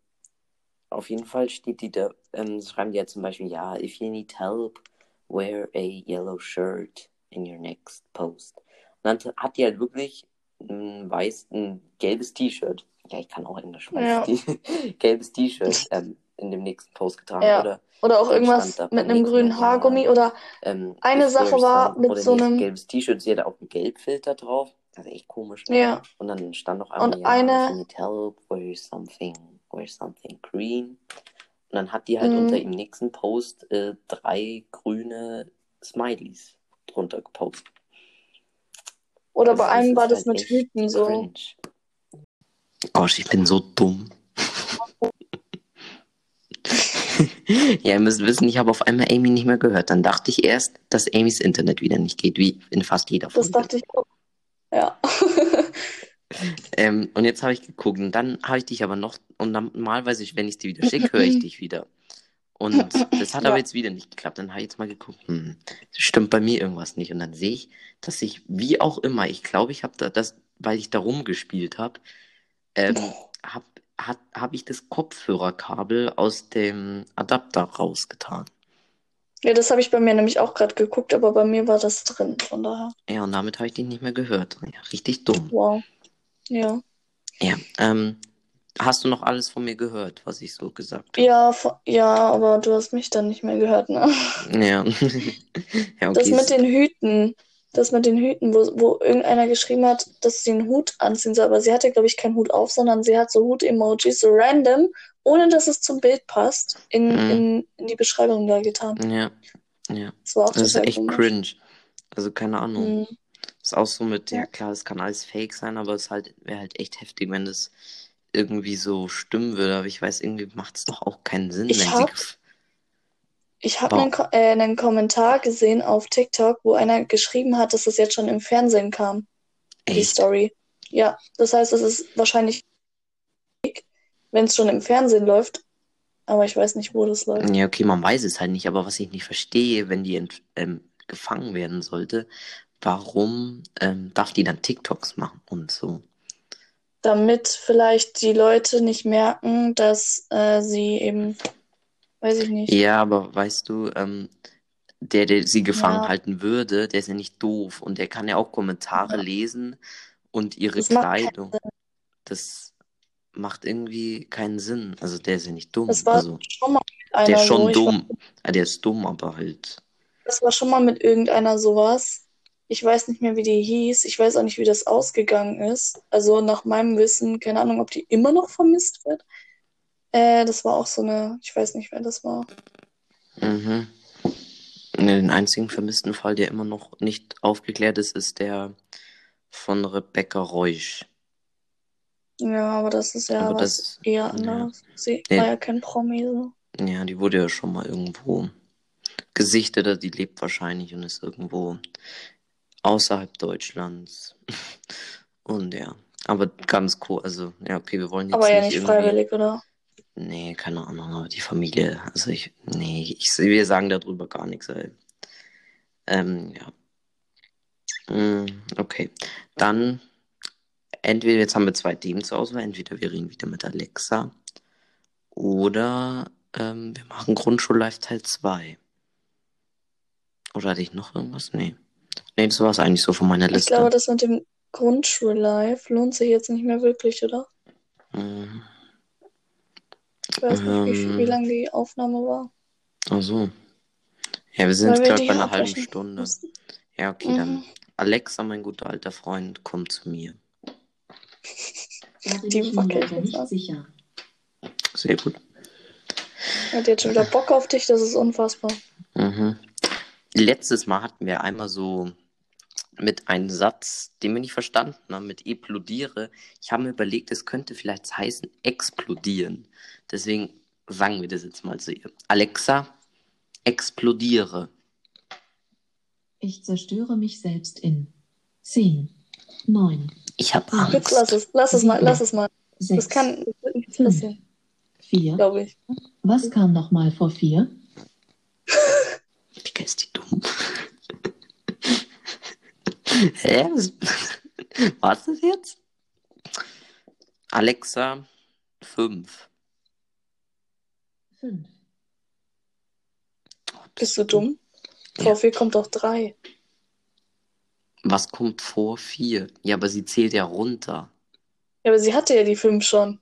auf jeden Fall steht die da, ähm, schreiben die ja zum Beispiel, ja, if you need help, wear a yellow shirt in your next post. Und dann hat die halt wirklich ein weiß, ein gelbes T-Shirt. Ja, ich kann auch Englisch, Ja. weißes gelbes T-Shirt ähm, in dem nächsten Post getragen. Ja. Oder Oder auch irgendwas mit einem grünen. Haargummi oder ähm, Eine Sache war mit oder so einem- gelbes T-Shirt, sie hatte auch einen Gelbfilter drauf. Das ist echt komisch. ja. Und dann stand noch einmal, Und eine- if you wear something, wear something green. Und dann hat die halt Mhm. unter im nächsten Post äh, drei grüne Smileys drunter gepostet. Oder Also bei einem war das halt mit echt Hüten so. cringe. Gosh, ich bin so dumm. ja, ihr müsst wissen, ich habe auf einmal Amy nicht mehr gehört. Dann dachte ich erst, dass Amys Internet wieder nicht geht, wie in fast jeder Das Folge. dachte ich auch. Ja. Ähm, und jetzt habe ich geguckt und dann habe ich dich aber noch, und dann, normalerweise, wenn ich es dir wieder schicke, höre ich dich wieder. Und das hat aber Ja. jetzt wieder nicht geklappt. Dann habe ich jetzt mal geguckt, hm, stimmt bei mir irgendwas nicht. Und dann sehe ich, dass ich, wie auch immer, ich glaube, ich habe da das, weil ich da rumgespielt habe, ähm, habe hab, hab ich das Kopfhörerkabel aus dem Adapter rausgetan. Ja, das habe ich bei mir nämlich auch gerade geguckt, aber bei mir war das drin, von daher. Ja, und damit habe ich dich nicht mehr gehört. Ja, richtig dumm. Wow. Ja. Ja, ähm, hast du noch alles von mir gehört, was ich so gesagt habe? Ja, ja, aber du hast mich dann nicht mehr gehört, ne? Ja. ja, Das okay. mit den Hüten, das mit den Hüten, wo, wo irgendeiner geschrieben hat, dass sie einen Hut anziehen soll, aber sie hatte, glaube ich, keinen Hut auf, sondern sie hat so Hut-Emojis, so random, ohne dass es zum Bild passt, in, Mhm. in, in die Beschreibung da getan. Ja, ja. Das war auch Das ist echt komisch. cringe. Also keine Ahnung. Mhm. Ist auch so mit, Ja. klar, es kann alles fake sein, aber es halt, wäre halt echt heftig, wenn das irgendwie so stimmen würde. Aber ich weiß, irgendwie macht es doch auch keinen Sinn, Ich hab- sie. Ich habe Wow. einen, Ko äh, einen Kommentar gesehen auf TikTok, wo einer geschrieben hat, dass es jetzt schon im Fernsehen kam, die Echt? Story. Ja, das heißt, es ist wahrscheinlich, wenn es schon im Fernsehen läuft, aber ich weiß nicht, wo das läuft. Ja, okay, man weiß es halt nicht, aber was ich nicht verstehe, wenn die ähm, gefangen werden sollte, warum ähm, darf die dann TikToks machen und so? Damit vielleicht die Leute nicht merken, dass äh, sie eben, weiß ich nicht. Ja, aber weißt du, ähm, der, der sie gefangen Ja. halten würde, der ist ja nicht doof und der kann ja auch Kommentare Ja. lesen und ihre Das macht Kleidung. Das macht irgendwie keinen Sinn. Also der ist ja nicht dumm. Das war Also schon mal mit der einer ist schon so. Dumm. Ja, der ist dumm, aber halt. Das war schon mal mit irgendeiner sowas. Ich weiß nicht mehr, wie die hieß. Ich weiß auch nicht, wie das ausgegangen ist. Also nach meinem Wissen, keine Ahnung, ob die immer noch vermisst wird. Äh, das war auch so eine, ich weiß nicht, wer das war. Mhm. Den einzigen vermissten Fall, der immer noch nicht aufgeklärt ist, ist der von Rebecca Reusch. Ja, aber das ist ja Aber was das- eher ja. anderes. Sie Nee. war ja kein Promi so. Ja, die wurde ja schon mal irgendwo gesichtet, die lebt wahrscheinlich und ist irgendwo außerhalb Deutschlands. Und ja, aber ganz cool, also ja, okay, wir wollen jetzt Aber ja nicht nicht freiwillig, oder? Nee, keine Ahnung, aber die Familie, also ich, nee, ich, wir sagen darüber gar nichts, ey. Ähm, ja. Mm, Okay, dann entweder, jetzt haben wir zwei Themen zur Auswahl, entweder wir reden wieder mit Alexa oder ähm, wir machen Grundschullife Teil 2. Oder hatte ich noch irgendwas? Nee. Nee, das war es eigentlich so von meiner Ich Liste. glaube, das mit dem Grundschullife lohnt sich jetzt nicht mehr wirklich, oder? Mm, Ich weiß nicht, wie, viel- wie Ähm. lang die Aufnahme war. Ach so. Ja, wir sind gerade bei einer halben Stunde. mussten. Ja, okay, dann Mhm. Alexa, mein guter alter Freund, komm zu mir. Die ich wackelt jetzt nicht an. sicher. Sehr gut. Hat jetzt schon wieder Bock auf dich, das ist unfassbar. Mhm. Letztes Mal hatten wir einmal so mit einem Satz, den wir nicht verstanden haben, mit explodiere. Ich habe mir überlegt, es könnte vielleicht heißen explodieren. Deswegen sagen wir das jetzt mal zu ihr. Alexa, explodiere. Ich zerstöre mich selbst in 10, 9, Ich habe Ah. Jetzt Angst. lass es, lass es mal, lass es mal. 6, Das kann, nichts passieren, 4. glaube ich. Was kam nochmal vor 4? Digga, ist die dumm. Hä? Was ist das jetzt? Alexa, 5. 5. Bist du dumm? Ja. Vor vier kommt doch drei. Was kommt vor 4? Ja, aber sie zählt ja runter. Ja, aber sie hatte ja die fünf schon.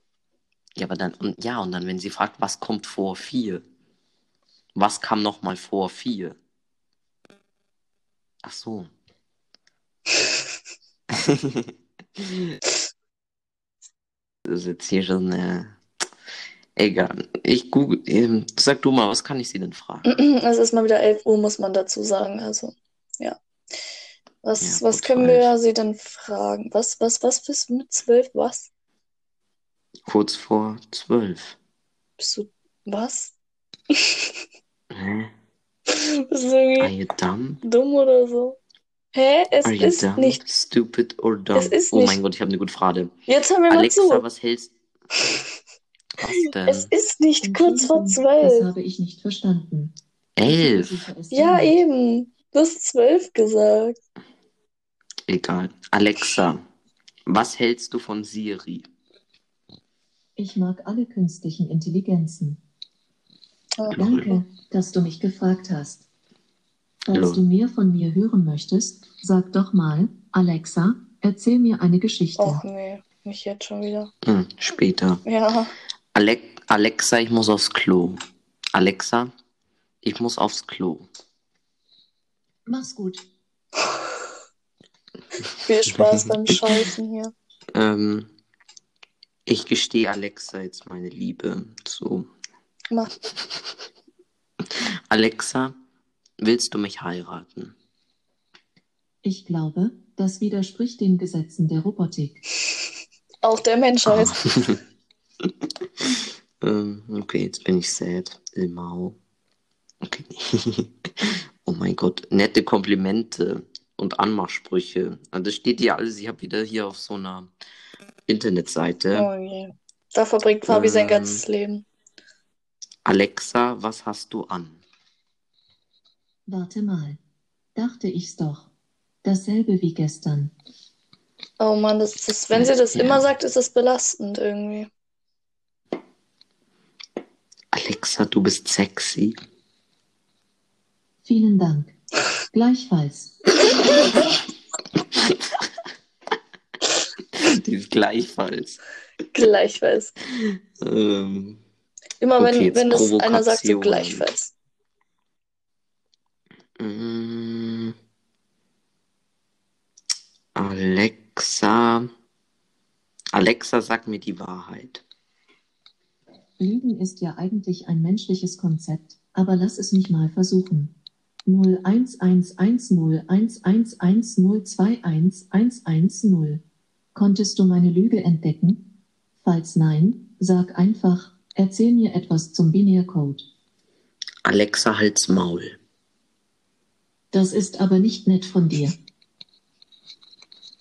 Ja, aber dann, und ja, und dann, wenn sie fragt, was kommt vor 4? Was kam nochmal vor 4? Ach so. das ist jetzt hier schon, äh, egal. Ich google, ähm, sag du mal, was kann ich sie denn fragen? Es ist mal wieder 11 Uhr, muss man dazu sagen. Also, ja. Was, Ja, was können vor elf. wir sie denn fragen? Was, was, was bist du mit zwölf? Was? Kurz vor 12. Bist du, was? Hä? Bist du irgendwie Are you dumb? dumm oder so? Hä? Es Are you ist dumb? nicht. Stupid or dumb? Es ist oh nicht- mein Gott, ich habe eine gute Frage. Jetzt haben wir mal Alexa, zu. was hältst Was denn? Es ist nicht kurz vor Entschuldigung, Das zwölf. habe ich nicht verstanden. Elf. Ja, eben. Du hast zwölf gesagt. Egal. Alexa, was hältst du von Siri? Ich mag alle künstlichen Intelligenzen. Ah. Danke, dass du mich gefragt hast. Falls Lol. du mehr von mir hören möchtest, sag doch mal, Alexa, erzähl mir eine Geschichte. Och nee, nicht jetzt schon wieder. Hm, später. Ja. Ale Alexa, ich muss aufs Klo. Alexa, ich muss aufs Klo. Mach's gut. Viel Spaß beim Scheißen hier. Ähm, ich gestehe Alexa jetzt meine Liebe zu. Mach. Alexa, willst du mich heiraten? Ich glaube, das widerspricht den Gesetzen der Robotik. Auch der Menschheit. ähm, okay, jetzt bin ich sad. Ilmau. Okay. oh mein Gott, nette Komplimente und Anmachsprüche. Also das steht hier alles. Ich habe wieder hier auf so einer Internetseite. Oh je. Da verbringt Fabi sein Ähm. ganzes Leben. Alexa, was hast du an? Warte mal. Dachte ich's doch. Dasselbe wie gestern. Oh Mann, das, das, wenn sie das Ja. immer sagt, ist das belastend irgendwie. Alexa, du bist sexy. Vielen Dank. Gleichfalls. Die ist gleichfalls. Gleichfalls. Ähm, Immer Okay, wenn, wenn das einer sagt, so gleichfalls. Mm, Alexa. Alexa, sag mir die Wahrheit. Lügen ist ja eigentlich ein menschliches Konzept, aber lass es mich mal versuchen. 0111011110211110. Konntest du meine Lüge entdecken? Falls nein, sag einfach, erzähl mir etwas zum Binärcode. Alexa, halt's Maul. Das ist aber nicht nett von dir.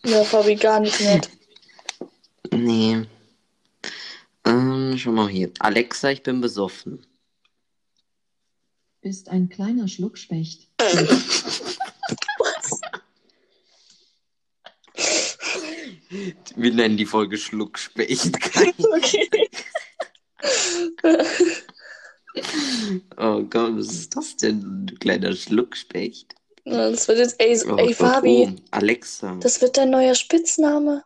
Ja, Fabi, gar nicht nett. Nee. Ähm, schau mal hier. Alexa, ich bin besoffen. Bist ein kleiner Schluckspecht. Wir nennen die Folge Schluckspecht. Okay. oh Gott, was ist das denn? Du kleiner Schluckspecht. Das wird jetzt, ey, ey Fabi, oben. Alexa, das wird dein neuer Spitzname.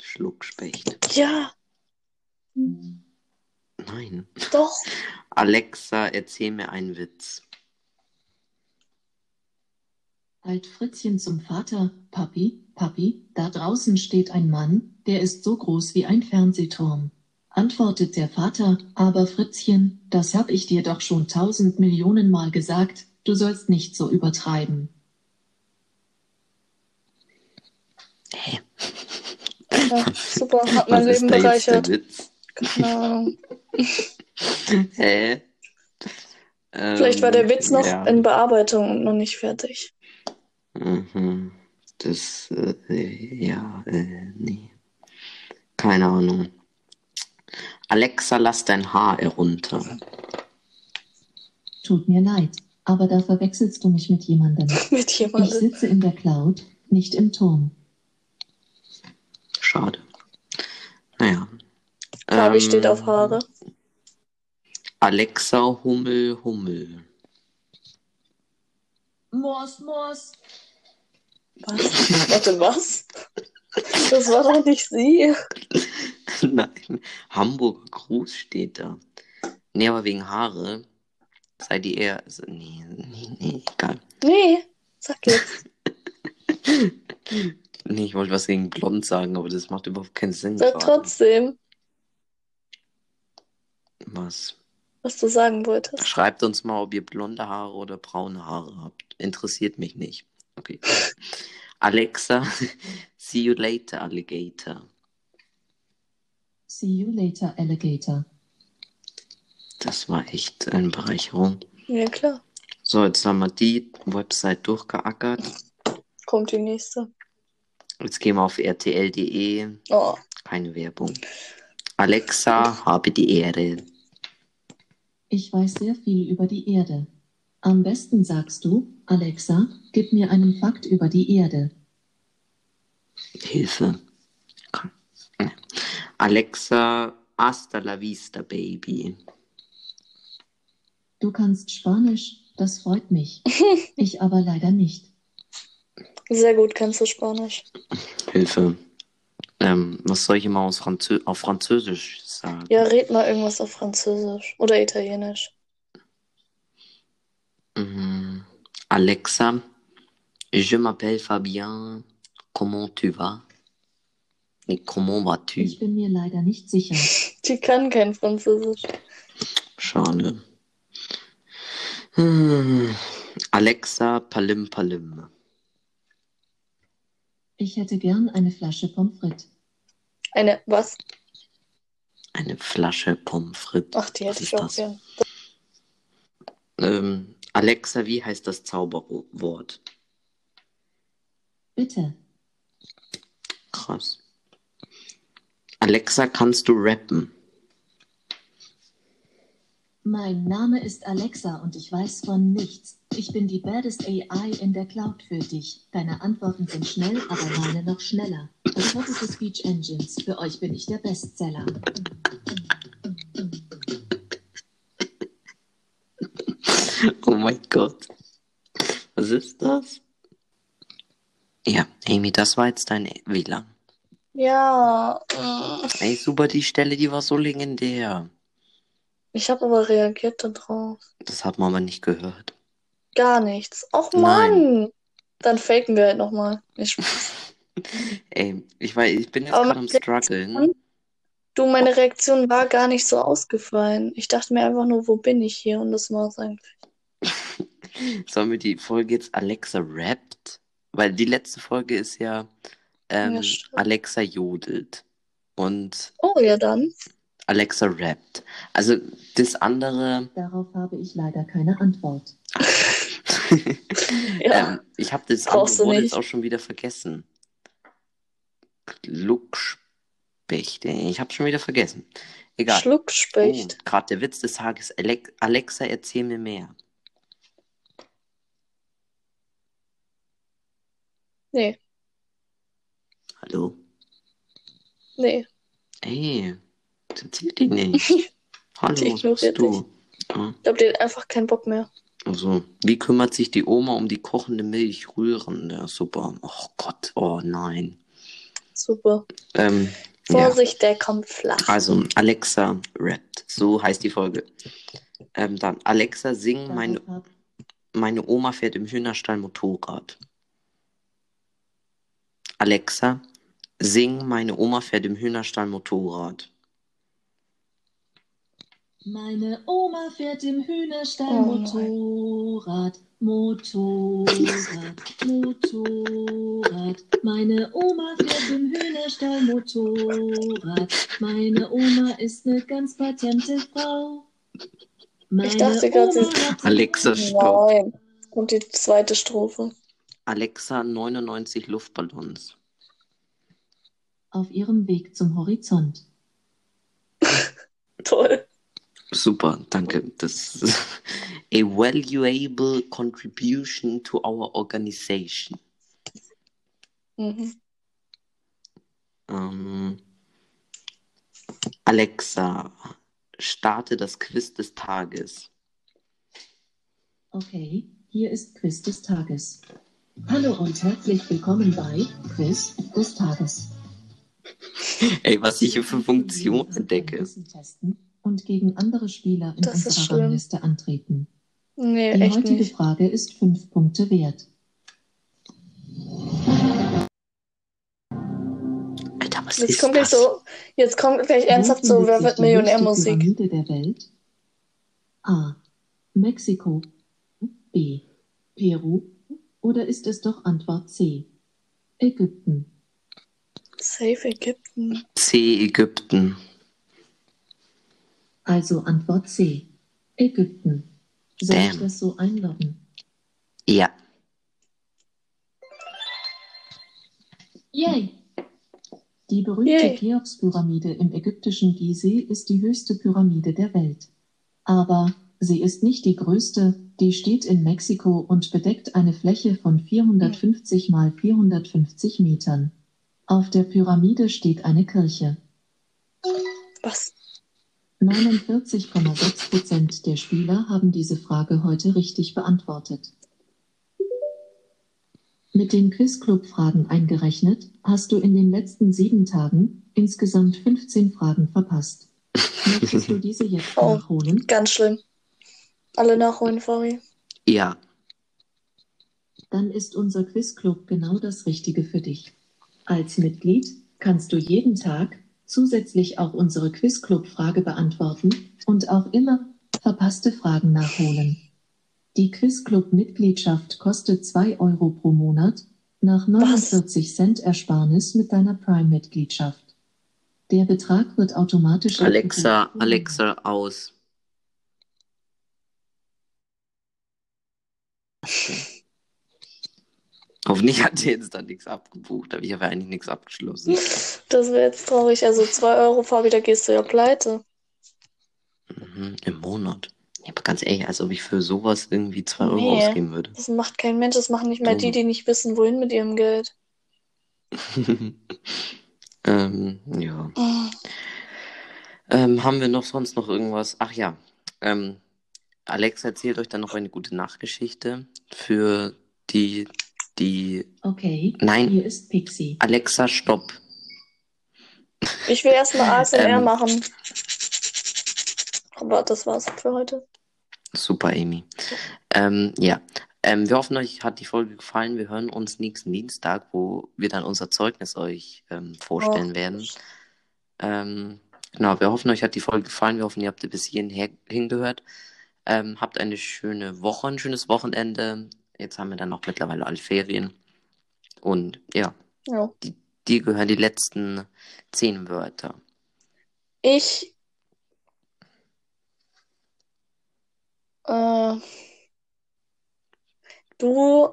Schluckspecht. Ja, Nein. doch. Alexa, erzähl mir einen Witz. Halt Fritzchen zum Vater, Papi, Papi, da draußen steht ein Mann, der ist so groß wie ein Fernsehturm. Antwortet der Vater, aber Fritzchen, das hab ich dir doch schon tausend Millionen Mal gesagt, du sollst nicht so übertreiben. Hä? Ja, super, hat mein Was Leben bereichert. Witz? Keine Ahnung. Hä? Vielleicht war der Witz noch ja. in Bearbeitung und noch nicht fertig. Mhm. Das, äh, ja, äh, nee. Keine Ahnung. Alexa, lass dein Haar herunter. Tut mir leid, aber da verwechselst du mich mit jemandem. Mit Ich jemandem. sitze in der Cloud, nicht im Turm. Schade. Naja. Fabi Ähm, steht auf Haare. Alexa, Hummel, Hummel. Mors, Mors. Was? Warte, was? Das war doch nicht sie. Nein, Hamburger Gruß steht da. Nee, aber wegen Haare. Seid ihr eher. Nee, nee, nee, egal. Nee, sag jetzt. Nee, ich wollte was gegen blond sagen, aber das macht überhaupt keinen Sinn. Sag gerade. trotzdem, Was? was du sagen wolltest. Schreibt uns mal, ob ihr blonde Haare oder braune Haare habt. Interessiert mich nicht. Okay. Alexa, see you later, Alligator. See you later, Alligator. Das war echt eine Bereicherung. Ja, klar. So, jetzt haben wir die Website durchgeackert. Kommt die nächste. Jetzt gehen wir auf rtl.de. Oh, Keine Werbung. Alexa, habe die Ehre. Ich weiß sehr viel über die Erde. Am besten sagst du, Alexa, gib mir einen Fakt über die Erde. Hilfe. Alexa, hasta la vista, baby. Du kannst Spanisch, das freut mich. Ich aber leider nicht. sehr gut kannst du Spanisch. Hilfe. Ähm, was soll ich immer aus Franzö auf Französisch sagen? Ja, red mal irgendwas auf Französisch oder Italienisch. Mhm. Alexa, je m'appelle Fabien. Comment tu vas? Nee, comment vas-tu? Ich bin mir leider nicht sicher. Die kann kein Französisch. Schade. Hm. Alexa, Palim Palim. Ich hätte gern eine Flasche Pommes frites. Eine, was? Eine Flasche Pommes frites. Ach, die hätte ich auch das? gern. Ähm, Alexa, wie heißt das Zauberwort? Bitte. Krass. Alexa, kannst du rappen? Mein Name ist Alexa und ich weiß von nichts. Ich bin die baddest AI in der Cloud für dich. Deine Antworten sind schnell, aber meine noch schneller. Das hotteste Speech Engines. Für euch bin ich der Bestseller. Oh mein Gott. Was ist das? Ja, Amy, das war jetzt dein WLAN. Ja. Ey, super, die Stelle, die war so legendär. Ich habe aber reagiert darauf. Das hat man aber nicht gehört. Gar nichts. Och Nein. Mann! Dann faken wir halt nochmal. Spaß. Ey, ich, weiß, ich bin jetzt gerade am struggeln. Du, meine Reaktion war gar nicht so ausgefallen. Ich dachte mir einfach nur, wo bin ich hier? Und das war's eigentlich. Sollen wir die Folge jetzt Alexa rappt? Weil die letzte Folge ist ja, ähm, Ja. Alexa jodelt und Oh, ja dann. Alexa rappt. Also das andere, Darauf habe ich leider keine Antwort. Ja. ähm, ich habe das Brauchst andere Wort jetzt auch schon wieder vergessen. Gluckspecht. Ich habe schon wieder vergessen. Egal. Schluckspecht. Oh, gerade der Witz des Tages. Alex Alexa, erzähl mir mehr. Nee, Hallo? nee. Ey, erzähl die nicht. Hallo, ignoriert du? Ja, Ich glaube, die hat einfach keinen Bock mehr. also, wie kümmert sich die Oma um die kochende Milch rühren? Ja, super. Oh Gott, oh nein. Super. Ähm, ja. Vorsicht, der kommt flach. Also, Alexa rappt. So heißt die Folge. Ähm, dann, Alexa, sing, meine, meine Oma fährt im Hühnerstall Motorrad. Alexa, sing, meine Oma fährt im Hühnerstall Motorrad. Meine Oma fährt im Hühnerstall Oh. Motorrad, Motorrad, Motorrad. Meine Oma fährt im Hühnerstall Motorrad. Meine Oma ist eine ganz patente Frau. Meine dachte sie- Oma hat- Alexa, stopp. Nein. Und die zweite Strophe. Alexa, 99 Luftballons. Auf ihrem Weg zum Horizont. Toll. Super, danke. Das ist a valuable contribution to our organization. Mhm. Ähm, Alexa, starte das Quiz des Tages. Okay, hier ist Quiz des Tages. Hallo und herzlich willkommen bei Quiz des Tages. Ey, was ich hier für Funktionen entdecke. testen und gegen andere Spieler in Das unserer. Rangliste antreten. Nee, Die echt heutige nicht. Frage ist fünf Punkte wert. Alter, was Jetzt ist kommt gleich das? so, jetzt kommt gleich ernsthaft so, wer wird die Millionär höchste Musik? Pyramide der Welt? A. Mexiko. B. Peru. Oder ist es doch Antwort C? Ägypten. Safe Ägypten. C, Ägypten. Also Antwort C. Ägypten. Soll ich Damn. das so einloggen? Ja. Yay! Die berühmte. Cheops-Pyramide im ägyptischen Gizeh ist die höchste Pyramide der Welt. Aber sie ist nicht die größte, die steht in Mexiko und bedeckt eine Fläche von 450 mal 450 Metern. Auf der Pyramide steht eine Kirche. Was? 49,6 Prozent der Spieler haben diese Frage heute richtig beantwortet. Mit den Quizclub-Fragen eingerechnet, hast du in den letzten sieben Tagen insgesamt 15 Fragen verpasst. Möchtest du diese jetzt Oh. nachholen? Ganz schlimm. Alle nachholen, Fabi. Ja. Dann ist unser Quizclub genau das Richtige für dich. Als Mitglied kannst du jeden Tag zusätzlich auch unsere Quizclub-Frage beantworten und auch immer verpasste Fragen nachholen. Die Quizclub-Mitgliedschaft kostet 2 Euro pro Monat, nach 49 Cent Ersparnis mit deiner Prime-Mitgliedschaft. Der Betrag wird automatisch Alexa. Alexa, aus. Hoffentlich hat sie jetzt da nichts abgebucht, aber ich habe ja eigentlich nichts abgeschlossen. Das wäre jetzt traurig. Also 2 Euro, Fabi, da gehst du ja pleite. Mhm, Im Monat. Ja, aber ganz ehrlich, als ob ich für sowas irgendwie 2 Euro Nee. ausgeben würde. Das macht kein Mensch, das machen nicht mal die, die nicht wissen, wohin mit ihrem Geld. ähm, ja. Oh, Ähm, haben wir noch sonst noch irgendwas? Ach ja. Ähm, Alexa erzählt euch dann noch eine gute Nachtgeschichte für die, die. Okay, Nein, hier ist Pixie. Alexa, stopp. Ich will erstmal ASMR Ähm. machen. Aber das war's für heute. Super, Amy. Ähm, ja. Ähm, wir hoffen, euch hat die Folge gefallen. Wir hören uns nächsten Dienstag, wo wir dann unser Zeugnis euch ähm, vorstellen Oh. werden. Ähm, genau, wir hoffen, euch hat die Folge gefallen. Wir hoffen, ihr habt bis hierhin hingehört. Ähm, habt eine schöne Woche, ein schönes Wochenende. Jetzt haben wir dann auch mittlerweile alle Ferien. Und ja, Ja. dir gehören die letzten zehn Wörter. Ich. Äh, du.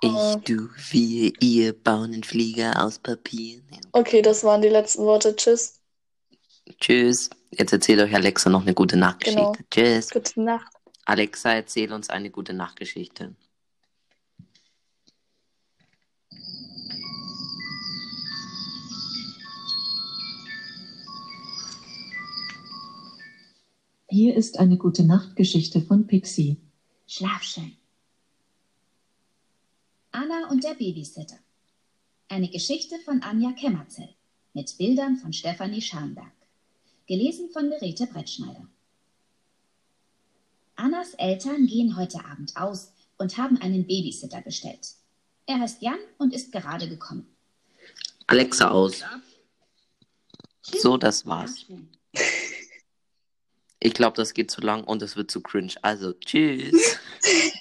Ich, Äh, du, wir, ihr bauen einen Flieger aus Papier. okay, das waren die letzten Worte. Tschüss. Tschüss. Jetzt erzählt euch Alexa noch eine gute Nachtgeschichte. Genau. Tschüss. Gute Nacht. Alexa, erzähl uns eine gute Nachtgeschichte. Hier ist eine gute Nachtgeschichte von Pixie. Schlaf schön. Anna und der Babysitter. Eine Geschichte von Anja Kemmerzell mit Bildern von Stefanie Scharnberg. Gelesen von Merete Brettschneider. Annas Eltern gehen heute Abend aus und haben einen Babysitter bestellt. Er heißt Jan und ist gerade gekommen. Alexa aus. So, das war's. Ich glaube, das geht zu lang und es wird zu cringe. Also, tschüss.